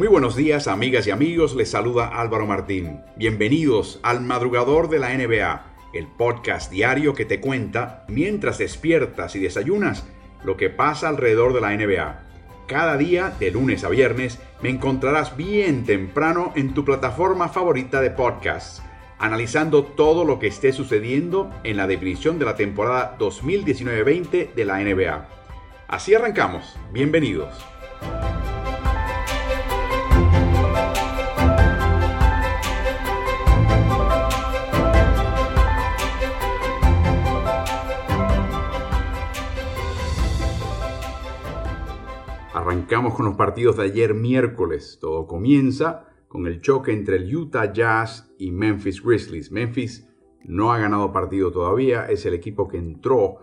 Muy buenos días amigas y amigos, les saluda Álvaro Martín. Bienvenidos al Madrugador de la NBA, el podcast diario que te cuenta, mientras despiertas y desayunas, lo que pasa alrededor de la NBA. Cada día, de lunes a viernes, me encontrarás bien temprano en tu plataforma favorita de podcasts, analizando todo lo que esté sucediendo en la definición de la temporada 2019-20 de la NBA. Así arrancamos. Bienvenidos. Arrancamos con los partidos de ayer miércoles. Todo comienza con el choque entre el Utah Jazz y Memphis Grizzlies. Memphis no ha ganado partido todavía, es el equipo que entró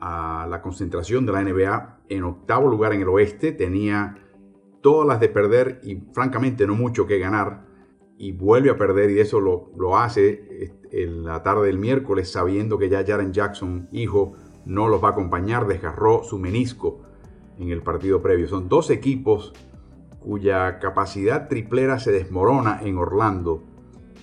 a la concentración de la NBA en octavo lugar en el oeste, tenía todas las de perder y francamente no mucho que ganar y vuelve a perder y eso lo, lo hace en la tarde del miércoles sabiendo que ya Jaren Jackson, hijo, no los va a acompañar, desgarró su menisco en el partido previo. Son dos equipos cuya capacidad triplera se desmorona en Orlando.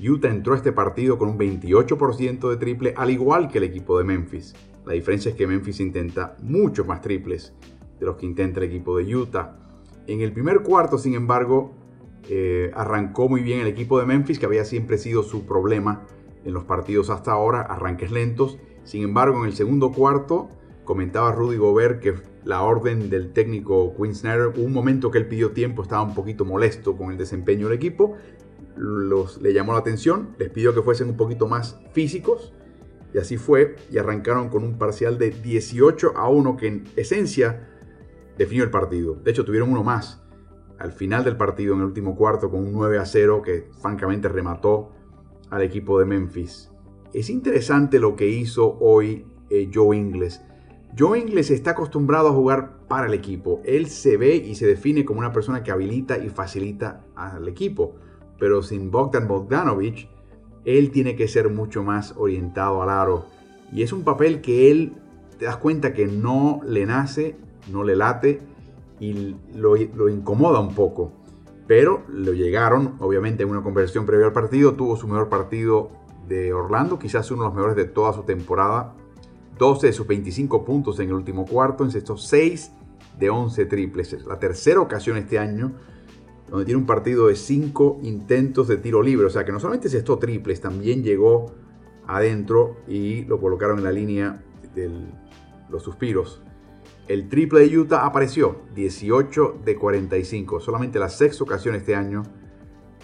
Utah entró a este partido con un 28% de triple, al igual que el equipo de Memphis. La diferencia es que Memphis intenta mucho más triples de los que intenta el equipo de Utah. En el primer cuarto, sin embargo, eh, arrancó muy bien el equipo de Memphis, que había siempre sido su problema en los partidos hasta ahora, arranques lentos. Sin embargo, en el segundo cuarto, comentaba Rudy Gobert que la orden del técnico Quinn Snyder, un momento que él pidió tiempo, estaba un poquito molesto con el desempeño del equipo, los, le llamó la atención, les pidió que fuesen un poquito más físicos, y así fue, y arrancaron con un parcial de 18 a 1 que en esencia definió el partido. De hecho, tuvieron uno más al final del partido, en el último cuarto, con un 9 a 0 que francamente remató al equipo de Memphis. Es interesante lo que hizo hoy eh, Joe Ingles Joe Ingles está acostumbrado a jugar para el equipo. Él se ve y se define como una persona que habilita y facilita al equipo. Pero sin Bogdan Bogdanovich, él tiene que ser mucho más orientado al aro. Y es un papel que él, te das cuenta que no le nace, no le late y lo, lo incomoda un poco. Pero lo llegaron, obviamente, en una conversión previa al partido. Tuvo su mejor partido de Orlando, quizás uno de los mejores de toda su temporada 12 de sus 25 puntos en el último cuarto, encestó 6 de 11 triples. Es la tercera ocasión este año donde tiene un partido de 5 intentos de tiro libre. O sea que no solamente encestó triples, también llegó adentro y lo colocaron en la línea de los suspiros. El triple de Utah apareció 18 de 45. Solamente la sexta ocasión este año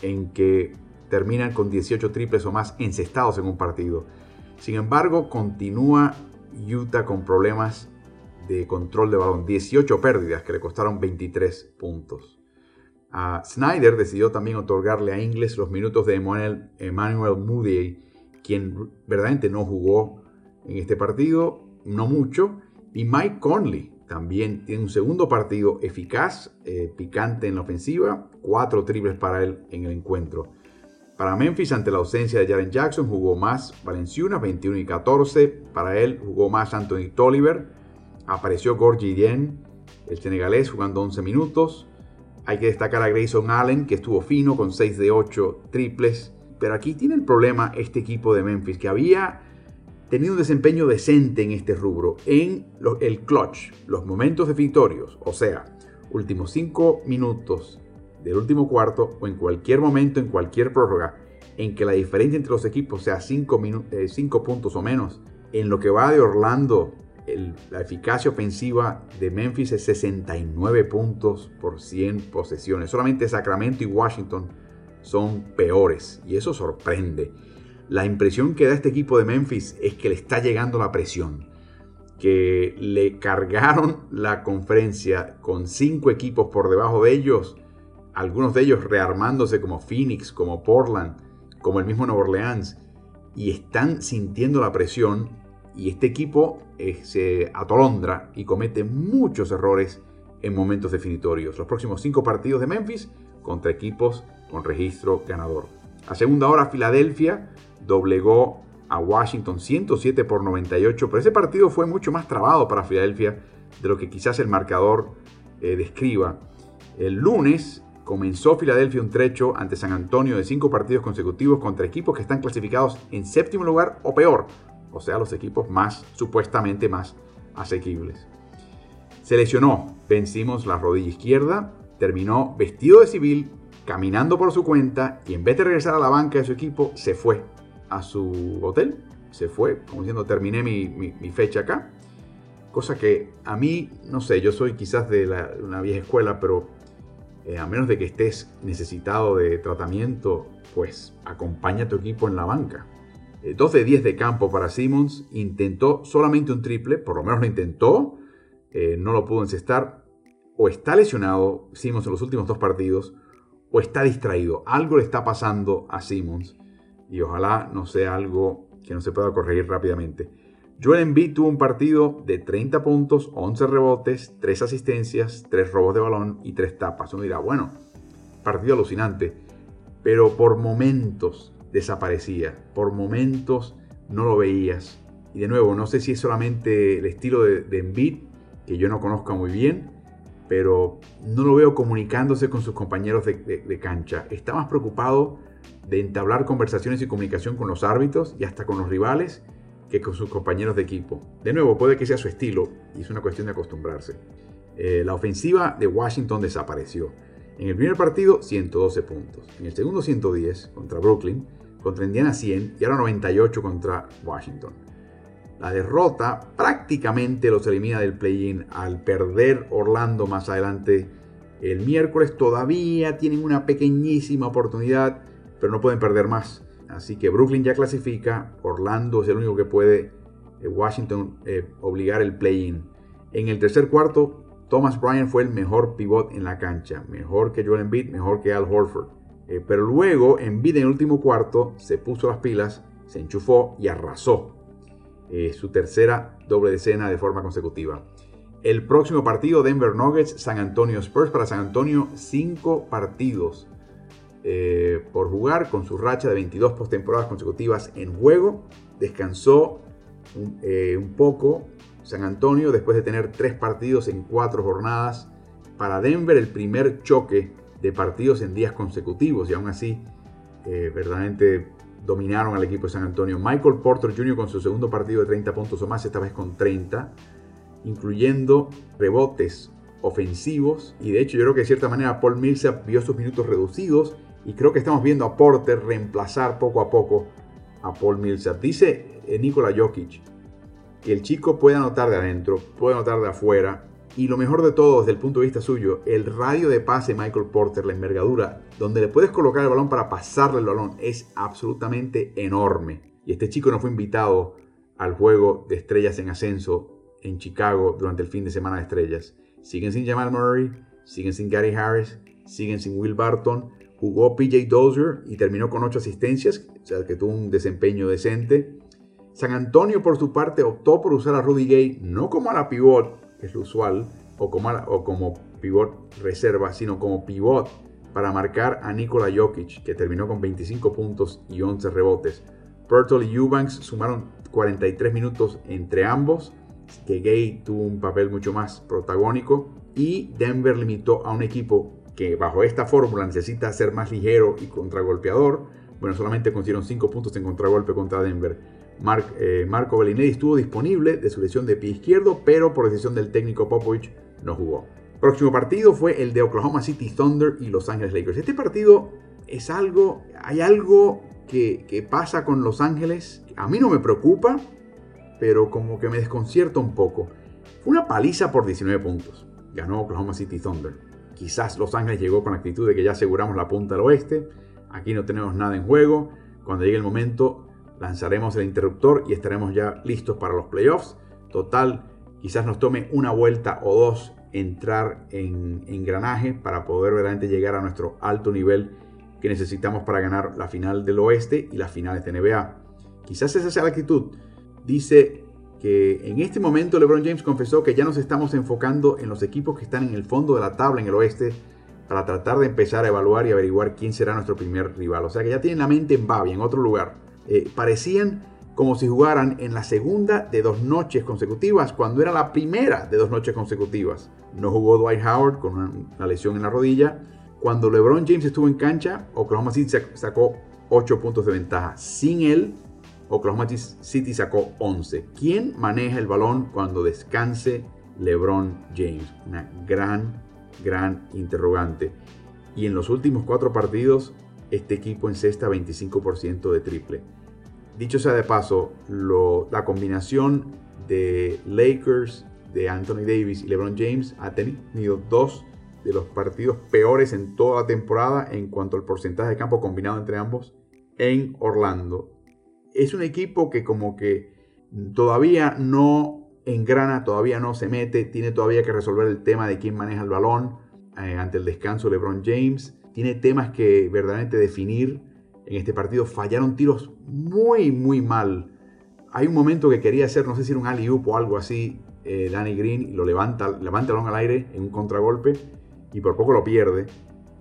en que terminan con 18 triples o más encestados en un partido. Sin embargo, continúa Utah con problemas de control de balón. 18 pérdidas que le costaron 23 puntos. Snyder decidió también otorgarle a Ingles los minutos de Emmanuel, Emmanuel Moody, quien verdaderamente no jugó en este partido, no mucho. Y Mike Conley también tiene un segundo partido eficaz, eh, picante en la ofensiva, cuatro triples para él en el encuentro. Para Memphis, ante la ausencia de Jaren Jackson, jugó más Valenciuna, 21 y 14. Para él jugó más Anthony Tolliver. Apareció Gorgie Dien, el senegalés, jugando 11 minutos. Hay que destacar a Grayson Allen, que estuvo fino con 6 de 8 triples. Pero aquí tiene el problema este equipo de Memphis, que había tenido un desempeño decente en este rubro, en el clutch, los momentos definitorios, o sea, últimos 5 minutos del último cuarto o en cualquier momento, en cualquier prórroga, en que la diferencia entre los equipos sea 5 eh, puntos o menos. En lo que va de Orlando, la eficacia ofensiva de Memphis es 69 puntos por 100 posesiones. Solamente Sacramento y Washington son peores y eso sorprende. La impresión que da este equipo de Memphis es que le está llegando la presión, que le cargaron la conferencia con 5 equipos por debajo de ellos algunos de ellos rearmándose como Phoenix, como Portland, como el mismo Nueva Orleans, y están sintiendo la presión y este equipo eh, se atolondra y comete muchos errores en momentos definitorios. Los próximos cinco partidos de Memphis contra equipos con registro ganador. A segunda hora, Filadelfia doblegó a Washington 107 por 98, pero ese partido fue mucho más trabado para Filadelfia de lo que quizás el marcador eh, describa. El lunes comenzó Filadelfia un trecho ante San Antonio de cinco partidos consecutivos contra equipos que están clasificados en séptimo lugar o peor, o sea, los equipos más, supuestamente más asequibles. Se lesionó, vencimos la rodilla izquierda, terminó vestido de civil, caminando por su cuenta y en vez de regresar a la banca de su equipo, se fue a su hotel, se fue, como diciendo, terminé mi, fecha acá. Cosa que a mí, no sé, yo soy quizás de una vieja escuela, pero eh, a menos de que estés necesitado de tratamiento, pues acompaña a tu equipo en la banca. 2 eh, de 10 de campo para Simmons, intentó solamente un triple, por lo menos lo intentó, eh, no lo pudo encestar, o está lesionado Simmons en los últimos dos partidos, o está distraído. Algo le está pasando a Simmons y ojalá no sea algo que no se pueda corregir rápidamente. Joel Embiid tuvo un partido de 30 puntos, 11 rebotes, 3 asistencias, 3 robos de balón y 3 tapas. Uno dirá, bueno, partido alucinante, pero por momentos desaparecía, por momentos no lo veías. Y de nuevo, no sé si es solamente el estilo de, de Embiid, que yo no conozco muy bien, pero no lo veo comunicándose con sus compañeros de, cancha. Está más preocupado de entablar conversaciones y comunicación con los árbitros y hasta con los rivales que con sus compañeros de equipo. De nuevo, puede que sea su estilo y es una cuestión de acostumbrarse. Eh, la ofensiva de Washington desapareció. En el primer partido, 112 puntos. En el segundo, 110 contra Brooklyn. Contra Indiana, 100. Y ahora 98 contra Washington. La derrota prácticamente los elimina del play-in al perder Orlando más adelante el miércoles. Todavía tienen una pequeñísima oportunidad, pero no pueden perder más. Así que Brooklyn ya clasifica, Orlando es el único que puede eh, Washington eh, obligar el play-in. En el tercer cuarto, Thomas Bryant fue el mejor pivot en la cancha, mejor que Joel Embiid, mejor que Al Horford. Eh, pero luego Embiid en el último cuarto se puso las pilas, se enchufó y arrasó su tercera doble decena de forma consecutiva. El próximo partido, Denver Nuggets, San Antonio Spurs. Para San Antonio, cinco partidos eh, por jugar con su racha de 22 postemporadas consecutivas en juego. Descansó eh, un, poco San Antonio después de tener tres partidos en cuatro jornadas. Para Denver, el primer choque de partidos en días consecutivos y aún así, verdaderamente dominaron al equipo de San Antonio. Michael Porter Jr. con su segundo partido de 30 puntos o más, esta vez con 30, incluyendo rebotes ofensivos. Y de hecho yo creo que de cierta manera Paul Millsap vio sus minutos reducidos y creo que estamos viendo a Porter reemplazar poco a poco a Paul Millsap. Dice eh, Nikola Jokic que el chico puede anotar de adentro, puede anotar de afuera, y lo mejor de todo, desde el punto de vista suyo, el radio de pase Michael Porter, la envergadura, donde le puedes colocar el balón para pasarle el balón, es absolutamente enorme. Y este chico no fue invitado al juego de estrellas en ascenso en Chicago durante el fin de semana de estrellas. Siguen sin Jamal Murray, siguen sin Gary Harris, siguen sin Will Barton. Jugó PJ Dozier y terminó con 8 asistencias, o sea que tuvo un desempeño decente. San Antonio, por su parte, optó por usar a Rudy Gay no como a la pivot, es lo usual, o como, pivot reserva, sino como pivot para marcar a Nikola Jokic, que terminó con 25 puntos y 11 rebotes. Pertol y Eubanks sumaron 43 minutos entre ambos, que Gay tuvo un papel mucho más protagónico, y Denver limitó a un equipo que bajo esta fórmula necesita ser más ligero y contragolpeador. Bueno, solamente consiguieron 5 puntos en contragolpe contra Denver eh, Marco Bellinelli estuvo disponible de su lesión de pie izquierdo, pero por decisión del técnico Popovich no jugó. Próximo partido fue el de Oklahoma City Thunder y Los Ángeles Lakers. Este partido es algo, hay algo que, que pasa con Los Ángeles. A mí no me preocupa, pero como que me desconcierta un poco. Fue una paliza por 19 puntos. Ganó Oklahoma City Thunder. Quizás Los Ángeles llegó con la actitud de que ya aseguramos la punta del oeste. Aquí no tenemos nada en juego. Cuando llegue el momento lanzaremos el interruptor y estaremos ya listos para los playoffs. Total, quizás nos tome una vuelta o dos entrar en engranaje para poder verdaderamente llegar a nuestro alto nivel que necesitamos para ganar la final del oeste y las finales de NBA. Quizás esa sea la actitud. Dice que en este momento LeBron James confesó que ya nos estamos enfocando en los equipos que están en el fondo de la tabla en el oeste para tratar de empezar a evaluar y averiguar quién será nuestro primer rival. O sea que ya tienen la mente en Babi, en otro lugar. Eh, parecían como si jugaran en la segunda de dos noches consecutivas, cuando era la primera de dos noches consecutivas. No jugó Dwight Howard con una, lesión en la rodilla. Cuando LeBron James estuvo en cancha, Oklahoma City sacó 8 puntos de ventaja. Sin él, Oklahoma City sacó 11. ¿Quién maneja el balón cuando descanse LeBron James? Una gran, gran interrogante. Y en los últimos cuatro partidos, este equipo encesta 25% de triple. Dicho sea de paso, la combinación de Lakers, de Anthony Davis y LeBron James ha tenido dos de los partidos peores en toda la temporada en cuanto al porcentaje de campo combinado entre ambos en Orlando es un equipo que como que todavía no engrana, todavía no se mete, tiene todavía que resolver el tema de quién maneja el balón eh, ante el descanso de LeBron James, tiene temas que verdaderamente definir. En este partido fallaron tiros muy, muy mal. Hay un momento que quería hacer, no sé si era un alley o algo así, eh, Danny Green, y lo levanta, levanta el balón al aire en un contragolpe y por poco lo pierde,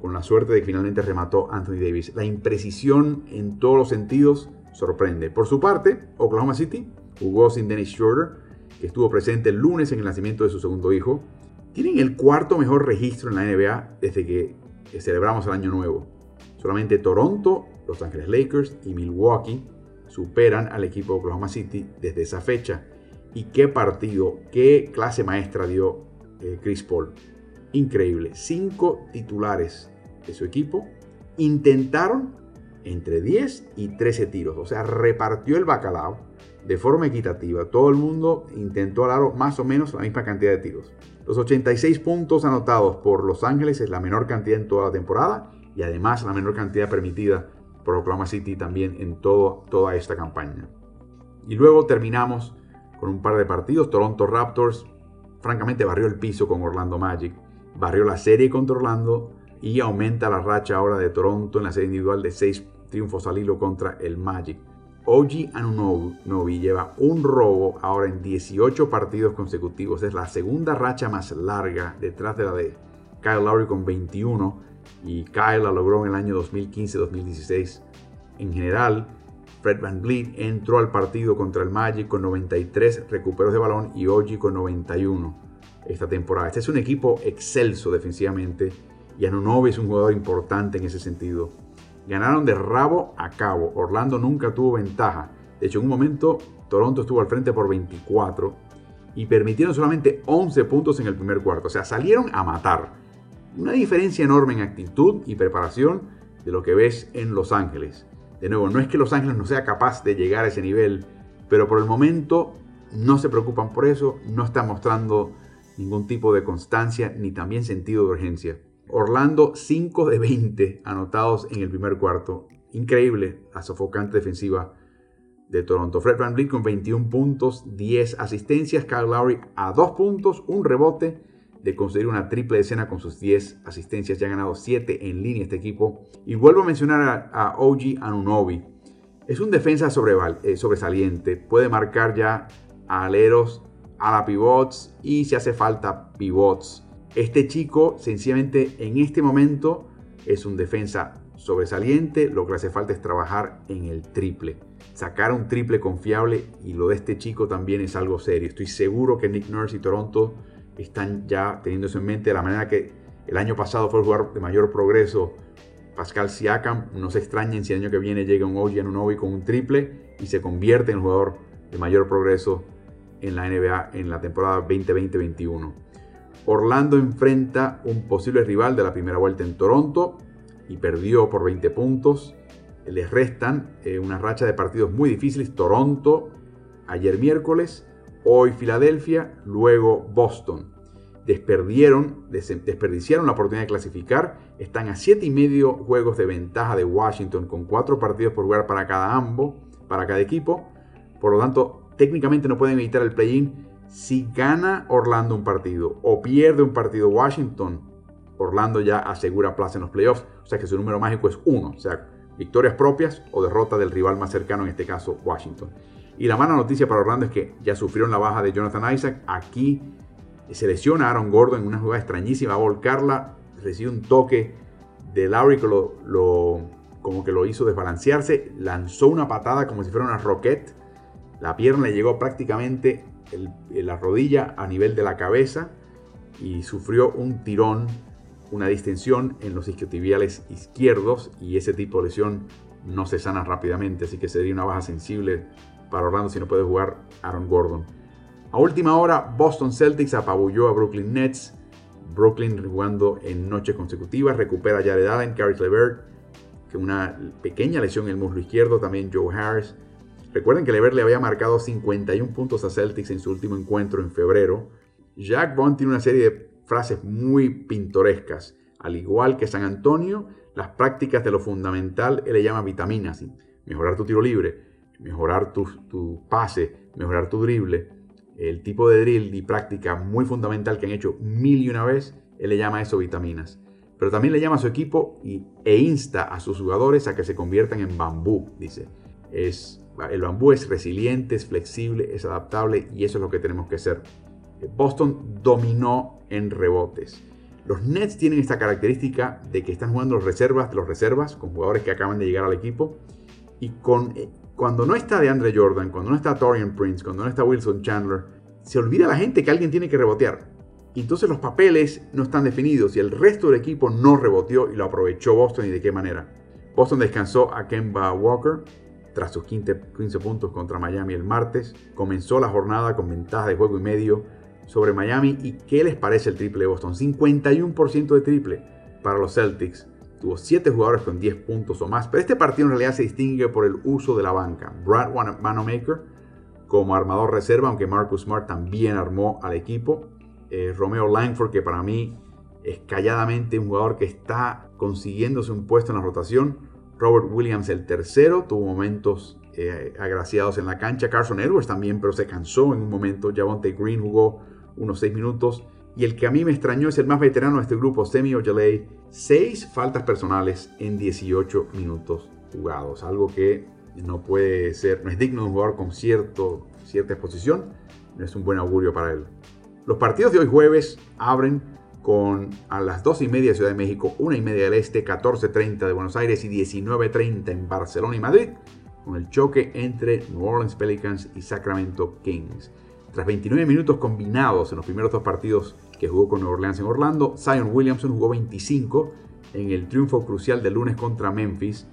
con la suerte de que finalmente remató Anthony Davis. La imprecisión en todos los sentidos sorprende. Por su parte, Oklahoma City jugó sin Dennis Schroeder, que estuvo presente el lunes en el nacimiento de su segundo hijo. Tienen el cuarto mejor registro en la NBA desde que celebramos el año nuevo. Solamente Toronto, Los Ángeles Lakers y Milwaukee superan al equipo de Oklahoma City desde esa fecha. Y qué partido, qué clase maestra dio eh, Chris Paul. Increíble. Cinco titulares de su equipo intentaron entre 10 y 13 tiros. O sea, repartió el bacalao de forma equitativa. Todo el mundo intentó dar más o menos la misma cantidad de tiros. Los 86 puntos anotados por Los Ángeles es la menor cantidad en toda la temporada y además la menor cantidad permitida por Oklahoma City también en todo, toda esta campaña. Y luego terminamos con un par de partidos. Toronto Raptors francamente barrió el piso con Orlando Magic. Barrió la serie contra Orlando y aumenta la racha ahora de Toronto en la serie individual de 6 triunfos al hilo contra el Magic. Oji Anunobi lleva un robo ahora en 18 partidos consecutivos. Es la segunda racha más larga detrás de la de Kyle Lowry con 21 y Kyle la logró en el año 2015-2016. En general, Fred Van Vliet entró al partido contra el Magic con 93 recuperos de balón y Oji con 91 esta temporada. Este es un equipo excelso defensivamente y Anunobi es un jugador importante en ese sentido. Ganaron de rabo a cabo. Orlando nunca tuvo ventaja. De hecho, en un momento Toronto estuvo al frente por 24 y permitieron solamente 11 puntos en el primer cuarto. O sea, salieron a matar. Una diferencia enorme en actitud y preparación de lo que ves en Los Ángeles. De nuevo, no es que Los Ángeles no sea capaz de llegar a ese nivel, pero por el momento no se preocupan por eso, no están mostrando ningún tipo de constancia ni también sentido de urgencia. Orlando 5 de 20 anotados en el primer cuarto. Increíble la sofocante defensiva de Toronto. Fred Van con 21 puntos, 10 asistencias. Kyle Lowry a 2 puntos, un rebote de conseguir una triple escena con sus 10 asistencias. Ya ha ganado 7 en línea este equipo. Y vuelvo a mencionar a, a OG Anunobi. Es un defensa eh, sobresaliente. Puede marcar ya a aleros, a la pivots y si hace falta pivots este chico sencillamente en este momento es un defensa sobresaliente, lo que hace falta es trabajar en el triple, sacar un triple confiable y lo de este chico también es algo serio. Estoy seguro que Nick Nurse y Toronto están ya teniendo eso en mente de la manera que el año pasado fue el jugador de mayor progreso. Pascal Siakam, no se extrañen si el año que viene llega un OG Anunobi con un triple y se convierte en el jugador de mayor progreso en la NBA en la temporada 2020-21. Orlando enfrenta un posible rival de la primera vuelta en Toronto y perdió por 20 puntos. Les restan eh, una racha de partidos muy difíciles. Toronto ayer miércoles, hoy Filadelfia, luego Boston. Desperdiciaron la oportunidad de clasificar. Están a 7 y medio juegos de ventaja de Washington con 4 partidos por jugar para cada ambos, para cada equipo. Por lo tanto, técnicamente no pueden evitar el play-in si gana Orlando un partido o pierde un partido Washington, Orlando ya asegura plaza en los playoffs. O sea que su número mágico es uno. O sea, victorias propias o derrota del rival más cercano, en este caso Washington. Y la mala noticia para Orlando es que ya sufrieron la baja de Jonathan Isaac. Aquí se lesiona Aaron Gordon en una jugada extrañísima. A volcarla. Recibe un toque de Lowry que lo, como que lo hizo desbalancearse. Lanzó una patada como si fuera una roquette. La pierna le llegó prácticamente la rodilla a nivel de la cabeza y sufrió un tirón una distensión en los isquiotibiales izquierdos y ese tipo de lesión no se sana rápidamente, así que sería una baja sensible para Orlando si no puede jugar Aaron Gordon. A última hora, Boston Celtics apabulló a Brooklyn Nets. Brooklyn jugando en noches consecutivas, recupera Jared Allen, Caris LeVert, que una pequeña lesión en el muslo izquierdo, también Joe Harris. Recuerden que LeVert le había marcado 51 puntos a Celtics en su último encuentro en febrero. Jack Bond tiene una serie de frases muy pintorescas. Al igual que San Antonio, las prácticas de lo fundamental él le llama vitaminas. Mejorar tu tiro libre, mejorar tu, tu pase, mejorar tu drible. El tipo de drill y práctica muy fundamental que han hecho mil y una vez, él le llama eso vitaminas. Pero también le llama a su equipo e insta a sus jugadores a que se conviertan en bambú, dice. Es, el bambú es resiliente, es flexible, es adaptable y eso es lo que tenemos que ser. Boston dominó en rebotes. Los Nets tienen esta característica de que están jugando los reservas los reservas con jugadores que acaban de llegar al equipo y con eh, cuando no está de Andre Jordan, cuando no está Torian Prince, cuando no está Wilson Chandler, se olvida la gente que alguien tiene que rebotear. Y entonces los papeles no están definidos y el resto del equipo no reboteó y lo aprovechó Boston y de qué manera. Boston descansó a Kemba Walker tras sus 15, 15 puntos contra Miami el martes. Comenzó la jornada con ventaja de juego y medio sobre Miami. ¿Y qué les parece el triple de Boston? 51% de triple para los Celtics. Tuvo 7 jugadores con 10 puntos o más. Pero este partido en realidad se distingue por el uso de la banca. Brad Wanamaker como armador reserva, aunque Marcus Smart también armó al equipo. Eh, Romeo Langford, que para mí es calladamente un jugador que está consiguiéndose un puesto en la rotación. Robert Williams, el tercero, tuvo momentos eh, agraciados en la cancha. Carson Edwards también, pero se cansó en un momento. Javonte Green jugó unos 6 minutos. Y el que a mí me extrañó es el más veterano de este grupo, Semi Ojeley. 6 faltas personales en 18 minutos jugados. Algo que no puede ser, no es digno de un jugador con cierto, cierta exposición. No es un buen augurio para él. Los partidos de hoy jueves abren con a las 2 y media de Ciudad de México, 1 y media del Este, 14.30 de Buenos Aires y 19.30 en Barcelona y Madrid, con el choque entre New Orleans Pelicans y Sacramento Kings. Tras 29 minutos combinados en los primeros dos partidos que jugó con New Orleans en Orlando, Zion Williamson jugó 25 en el triunfo crucial del lunes contra Memphis.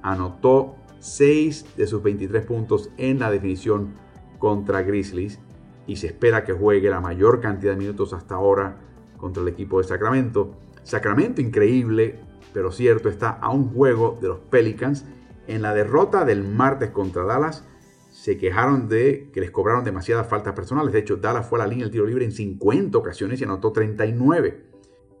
Anotó 6 de sus 23 puntos en la definición contra Grizzlies y se espera que juegue la mayor cantidad de minutos hasta ahora contra el equipo de Sacramento. Sacramento increíble, pero cierto, está a un juego de los Pelicans. En la derrota del martes contra Dallas, se quejaron de que les cobraron demasiadas faltas personales. De hecho, Dallas fue a la línea del tiro libre en 50 ocasiones y anotó 39.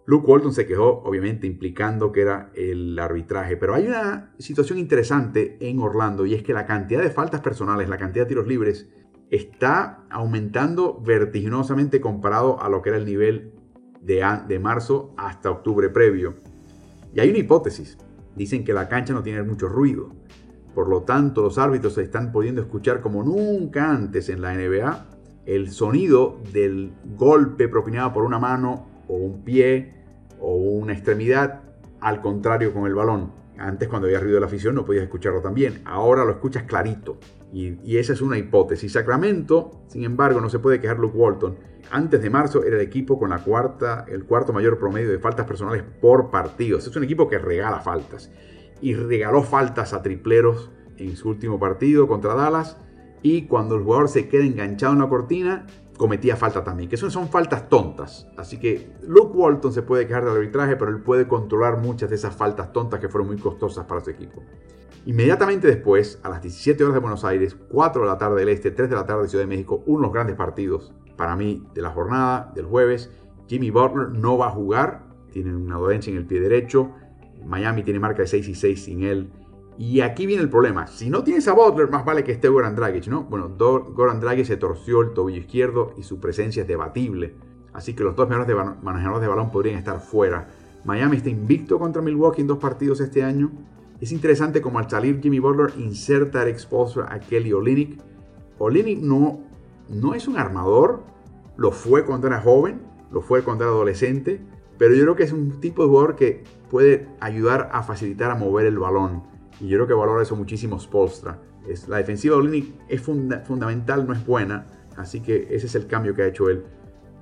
Luke Walton se quejó, obviamente, implicando que era el arbitraje. Pero hay una situación interesante en Orlando y es que la cantidad de faltas personales, la cantidad de tiros libres, está aumentando vertiginosamente comparado a lo que era el nivel de, de marzo hasta octubre previo. Y hay una hipótesis. Dicen que la cancha no tiene mucho ruido. Por lo tanto, los árbitros están pudiendo escuchar como nunca antes en la NBA el sonido del golpe propinado por una mano o un pie o una extremidad, al contrario con el balón. Antes cuando había ruido de la afición no podías escucharlo también. Ahora lo escuchas clarito. Y, esa es una hipótesis. Sacramento, sin embargo, no se puede quejar Luke Walton. Antes de marzo era el equipo con la cuarta, el cuarto mayor promedio de faltas personales por partido. Es un equipo que regala faltas y regaló faltas a tripleros en su último partido contra Dallas. Y cuando el jugador se queda enganchado en la cortina, cometía falta también, que son, son faltas tontas. Así que Luke Walton se puede quejar del arbitraje, pero él puede controlar muchas de esas faltas tontas que fueron muy costosas para su equipo. Inmediatamente después, a las 17 horas de Buenos Aires, 4 de la tarde del Este, 3 de la tarde de Ciudad de México, uno los grandes partidos para mí de la jornada del jueves. Jimmy Butler no va a jugar, tiene una dolencia en el pie derecho. Miami tiene marca de 6 y 6 sin él. Y aquí viene el problema. Si no tienes a Butler, más vale que esté Goran Dragic, ¿no? Bueno, Goran Dragic se torció el tobillo izquierdo y su presencia es debatible. Así que los dos mejores manejadores de balón podrían estar fuera. Miami está invicto contra Milwaukee en dos partidos este año. Es interesante como al salir Jimmy Butler inserta el exposure a Kelly Olynyk. Olynyk no, no es un armador, lo fue cuando era joven, lo fue cuando era adolescente, pero yo creo que es un tipo de jugador que puede ayudar a facilitar a mover el balón. Y yo creo que valora eso muchísimo Spolstra. Es, la defensiva de Olinik es fundamental, no es buena. Así que ese es el cambio que ha hecho él.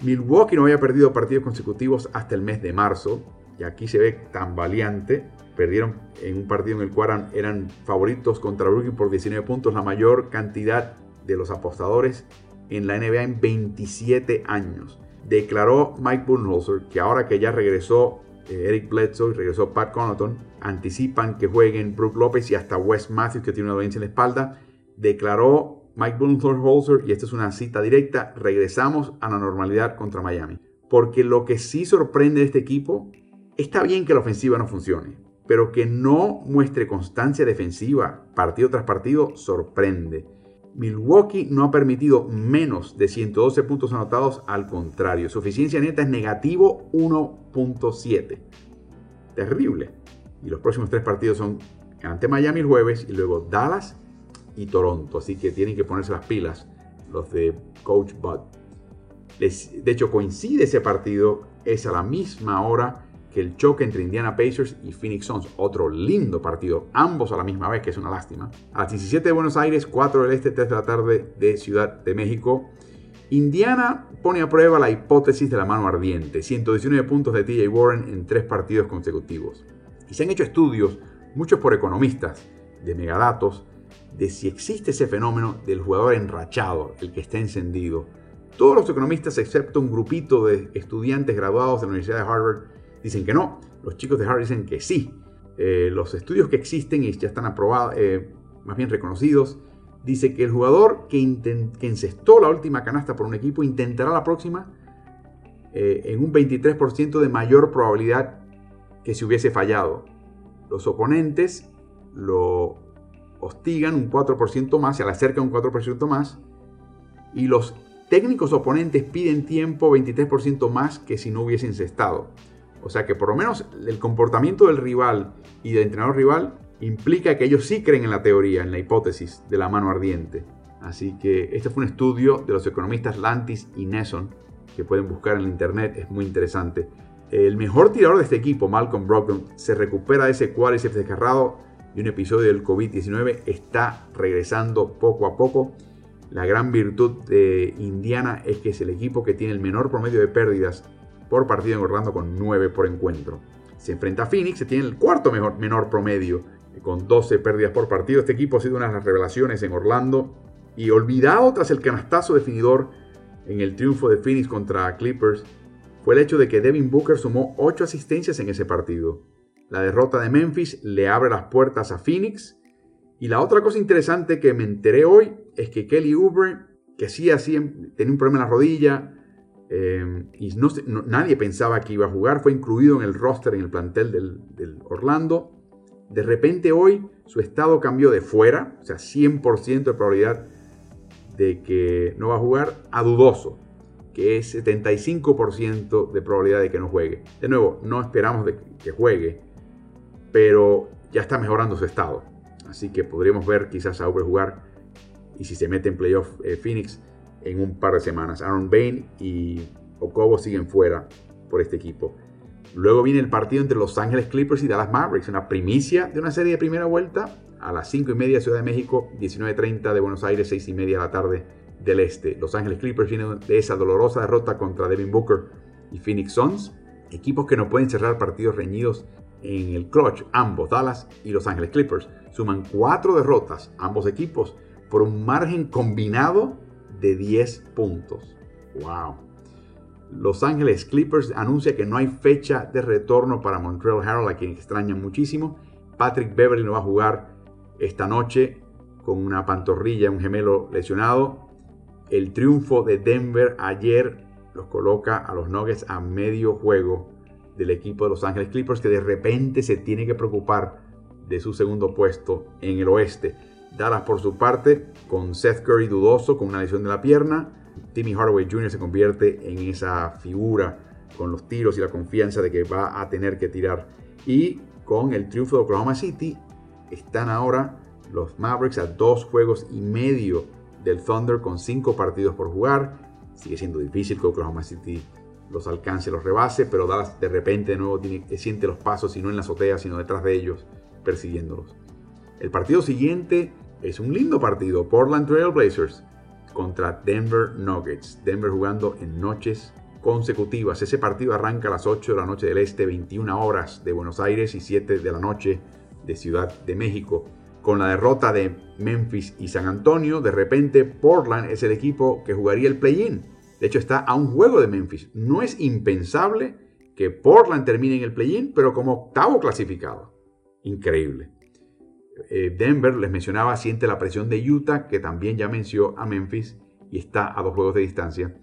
Milwaukee no había perdido partidos consecutivos hasta el mes de marzo. y aquí se ve tan valiente. Perdieron en un partido en el cual eran, favoritos contra Brooklyn por 19 puntos, la mayor cantidad de los apostadores en la NBA en 27 años. Declaró Mike Budenholzer que ahora que ya regresó eh, Eric Bledsoe y regresó Pat Connaughton, anticipan que jueguen Brook López y hasta Wes Matthews que tiene una dolencia en la espalda. Declaró Mike Budenholzer, y esta es una cita directa, regresamos a la normalidad contra Miami. Porque lo que sí sorprende de este equipo, está bien que la ofensiva no funcione, pero que no muestre constancia defensiva partido tras partido sorprende. Milwaukee no ha permitido menos de 112 puntos anotados, al contrario, su eficiencia neta es negativo 1.7. Terrible. Y los próximos tres partidos son ante Miami el jueves y luego Dallas y Toronto. Así que tienen que ponerse las pilas los de Coach Bud. de hecho, coincide ese partido, es a la misma hora que el choque entre Indiana Pacers y Phoenix Suns. Otro lindo partido, ambos a la misma vez, que es una lástima. A las 17 de Buenos Aires, 4 del Este, 3 de la tarde de Ciudad de México. Indiana pone a prueba la hipótesis de la mano ardiente. 119 puntos de TJ Warren en tres partidos consecutivos. Y se han hecho estudios, muchos por economistas, de megadatos, de si existe ese fenómeno del jugador enrachado, el que está encendido. Todos los economistas, excepto un grupito de estudiantes graduados de la Universidad de Harvard, dicen que no. Los chicos de Harvard dicen que sí. Eh, los estudios que existen y ya están aprobados, eh, más bien reconocidos, dice que el jugador que, que, encestó la última canasta por un equipo intentará la próxima eh, en un 23% de mayor probabilidad que si hubiese fallado. Los oponentes lo hostigan un 4% más, se le acerca un 4% más. Y los técnicos oponentes piden tiempo 23% más que si no hubiesen cestado. O sea que por lo menos el comportamiento del rival y del entrenador rival implica que ellos sí creen en la teoría, en la hipótesis de la mano ardiente. Así que este fue un estudio de los economistas Lantis y Nesson que pueden buscar en internet, es muy interesante. El mejor tirador de este equipo, Malcolm Brogdon, se recupera de ese cuádriceps desgarrado y un episodio del COVID-19 está regresando poco a poco. La gran virtud de Indiana es que es el equipo que tiene el menor promedio de pérdidas por partido en Orlando con 9 por encuentro. Se enfrenta a Phoenix, se tiene el cuarto mejor, menor promedio con 12 pérdidas por partido. Este equipo ha sido una de las revelaciones en Orlando y olvidado tras el canastazo definidor en el triunfo de Phoenix contra Clippers fue el hecho de que Devin Booker sumó 8 asistencias en ese partido. La derrota de Memphis le abre las puertas a Phoenix. Y la otra cosa interesante que me enteré hoy es que Kelly Oubre, que sí tenía un problema en la rodilla eh, y nadie pensaba que iba a jugar, fue incluido en el roster, en el plantel del, Orlando. De repente hoy su estado cambió de fuera, o sea, 100% de probabilidad de que no va a jugar, a dudoso, que es 75% de probabilidad de que no juegue. De nuevo, no esperamos de que juegue, pero ya está mejorando su estado. Así que podríamos ver quizás a Uber jugar y si se mete en playoff eh, Phoenix en un par de semanas. Aaron Bain y Okobo siguen fuera por este equipo. Luego viene el partido entre Los Ángeles Clippers y Dallas Mavericks, una primicia de una serie de primera vuelta a las 5 y media Ciudad de México, 19.30 de Buenos Aires, 6 y media de la tarde del este. Los Ángeles Clippers vienen de esa dolorosa derrota contra Devin Booker y Phoenix Suns, equipos que no pueden cerrar partidos reñidos en el clutch, ambos, Dallas y Los Ángeles Clippers, suman cuatro derrotas, ambos equipos, por un margen combinado de 10 puntos. ¡Wow! Los Ángeles Clippers anuncia que no hay fecha de retorno para Montreal Harold, a quien extrañan muchísimo. Patrick Beverly no va a jugar esta noche con una pantorrilla, un gemelo lesionado. El triunfo de Denver ayer los coloca a los Nuggets a medio juego del equipo de Los Ángeles Clippers que de repente se tiene que preocupar de su segundo puesto en el oeste. Dallas por su parte, con Seth Curry dudoso, con una lesión de la pierna, Timmy Hardaway Jr. se convierte en esa figura con los tiros y la confianza de que va a tener que tirar. Y con el triunfo de Oklahoma City, están ahora los Mavericks a dos juegos y medio del Thunder con cinco partidos por jugar. Sigue siendo difícil que Oklahoma City los alcance, los rebase, pero Dallas de repente de nuevo tiene, siente los pasos y no en la azotea, sino detrás de ellos, persiguiéndolos. El partido siguiente es un lindo partido, Portland Trail Blazers contra Denver Nuggets. Denver jugando en noches consecutivas. Ese partido arranca a las 8 de la noche del Este, 21 horas de Buenos Aires y 7 de la noche de Ciudad de México. Con la derrota de Memphis y San Antonio, de repente Portland es el equipo que jugaría el play-in. De hecho, está a un juego de Memphis. No es impensable que Portland termine en el play-in, pero como octavo clasificado. Increíble. Eh, Denver, les mencionaba, siente la presión de Utah, que también ya mencionó a Memphis y está a dos juegos de distancia.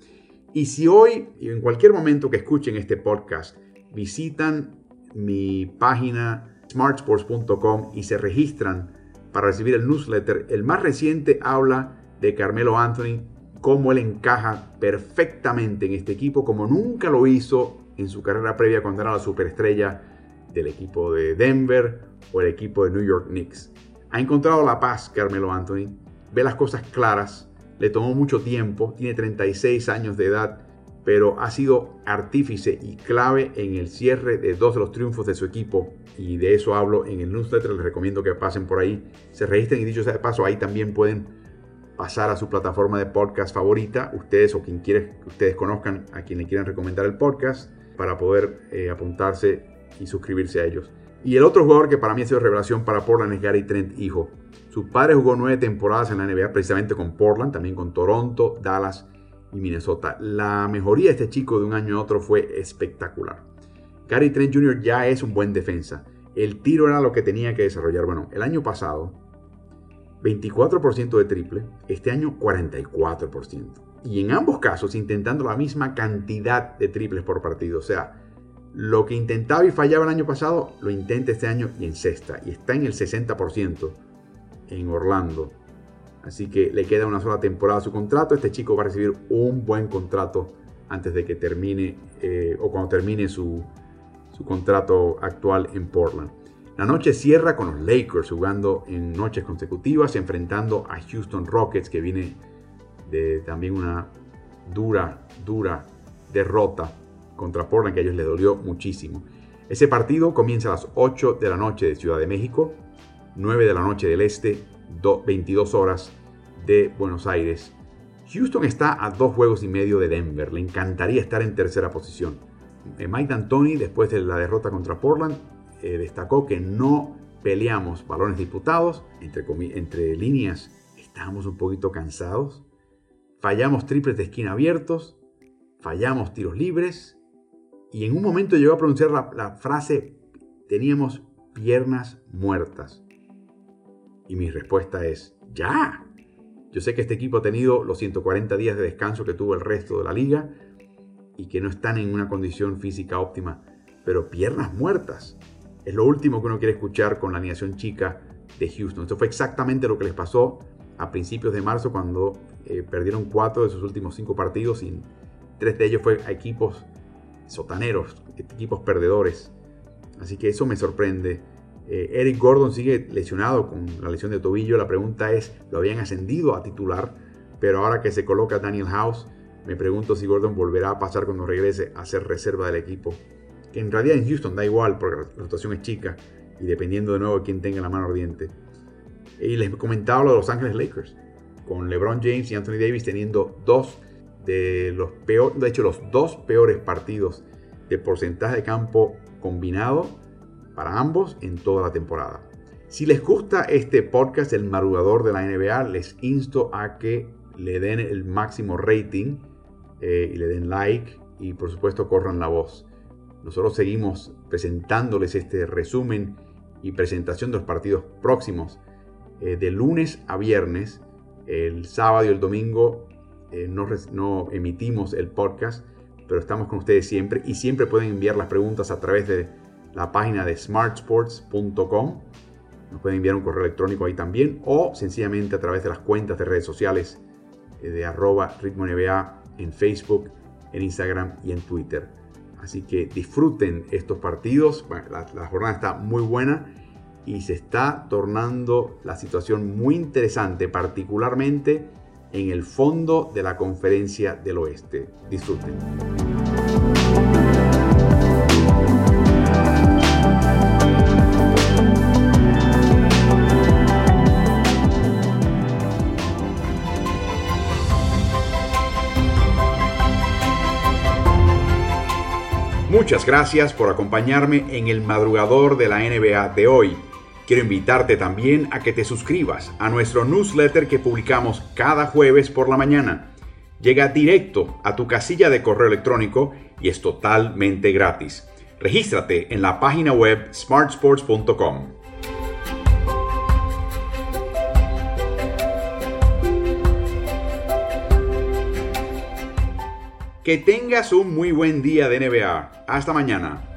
Y si hoy y en cualquier momento que escuchen este podcast visitan mi página smartsports.com y se registran para recibir el newsletter, el más reciente habla de Carmelo Anthony, cómo él encaja perfectamente en este equipo, como nunca lo hizo en su carrera previa cuando era la superestrella del equipo de Denver o el equipo de New York Knicks. Ha encontrado la paz Carmelo Anthony, ve las cosas claras, le tomó mucho tiempo, tiene 36 años de edad, pero ha sido artífice y clave en el cierre de dos de los triunfos de su equipo. Y de eso hablo en el newsletter, les recomiendo que pasen por ahí, se registren y dicho sea de paso, ahí también pueden pasar a su plataforma de podcast favorita, ustedes o quien quiera que ustedes conozcan a quien le quieran recomendar el podcast para poder eh, apuntarse y suscribirse a ellos. Y el otro jugador que para mí ha sido revelación para Portland es Gary Trent, hijo. Su padre jugó nueve temporadas en la NBA, precisamente con Portland, también con Toronto, Dallas y Minnesota. La mejoría de este chico de un año a otro fue espectacular. Gary Trent Jr. ya es un buen defensa. El tiro era lo que tenía que desarrollar. Bueno, el año pasado, 24% de triple, este año 44%. Y en ambos casos intentando la misma cantidad de triples por partido. O sea, lo que intentaba y fallaba el año pasado, lo intenta este año y en sexta. Y está en el 60% en Orlando. Así que le queda una sola temporada a su contrato. Este chico va a recibir un buen contrato antes de que termine eh, o cuando termine su, su contrato actual en Portland. La noche cierra con los Lakers jugando en noches consecutivas, enfrentando a Houston Rockets, que viene de también una dura, dura derrota contra Portland, que a ellos les dolió muchísimo. Ese partido comienza a las 8 de la noche de Ciudad de México, 9 de la noche del Este, 22 horas de Buenos Aires. Houston está a dos juegos y medio de Denver. Le encantaría estar en tercera posición. Eh, Mike D'Antoni, después de la derrota contra Portland, eh, destacó que no peleamos balones disputados, entre, entre líneas estábamos un poquito cansados, fallamos triples de esquina abiertos, fallamos tiros libres y en un momento llegó a pronunciar la, frase teníamos piernas muertas. Y mi respuesta es, ya. Yo sé que este equipo ha tenido los 140 días de descanso que tuvo el resto de la liga y que no están en una condición física óptima, pero piernas muertas. Es lo último que uno quiere escuchar con la animación chica de Houston. Esto fue exactamente lo que les pasó a principios de marzo cuando eh, perdieron cuatro de sus últimos cinco partidos y tres de ellos fue a equipos sotaneros, equipos perdedores. Así que eso me sorprende. Eh, Eric Gordon sigue lesionado con la lesión de tobillo. La pregunta es, lo habían ascendido a titular, pero ahora que se coloca Daniel House, me pregunto si Gordon volverá a pasar cuando regrese a ser reserva del equipo. Que en realidad en Houston da igual porque la rotación es chica y dependiendo de nuevo de quién tenga la mano ardiente. Y les comentaba lo de Los Ángeles Lakers, con LeBron James y Anthony Davis teniendo dos de los peores, de hecho los dos peores partidos de porcentaje de campo combinado para ambos en toda la temporada. Si les gusta este podcast, El Madrugador de la NBA, les insto a que le den el máximo rating eh, y le den like y por supuesto corran la voz. Nosotros seguimos presentándoles este resumen y presentación de los partidos próximos eh, de lunes a viernes. El sábado y el domingo eh, no, emitimos el podcast, pero estamos con ustedes siempre y siempre pueden enviar las preguntas a través de la página de smartsports.com. Nos pueden enviar un correo electrónico ahí también o sencillamente a través de las cuentas de redes sociales de arroba ritmo NBA en Facebook, en Instagram y en Twitter. Así que disfruten estos partidos. la, jornada está muy buena y se está tornando la situación muy interesante, particularmente en el fondo de la conferencia del oeste. Disfruten. Muchas gracias por acompañarme en el madrugador de la NBA de hoy. Quiero invitarte también a que te suscribas a nuestro newsletter que publicamos cada jueves por la mañana. Llega directo a tu casilla de correo electrónico y es totalmente gratis. Regístrate en la página web smartsports.com. Que tengas un muy buen día de NBA. Hasta mañana.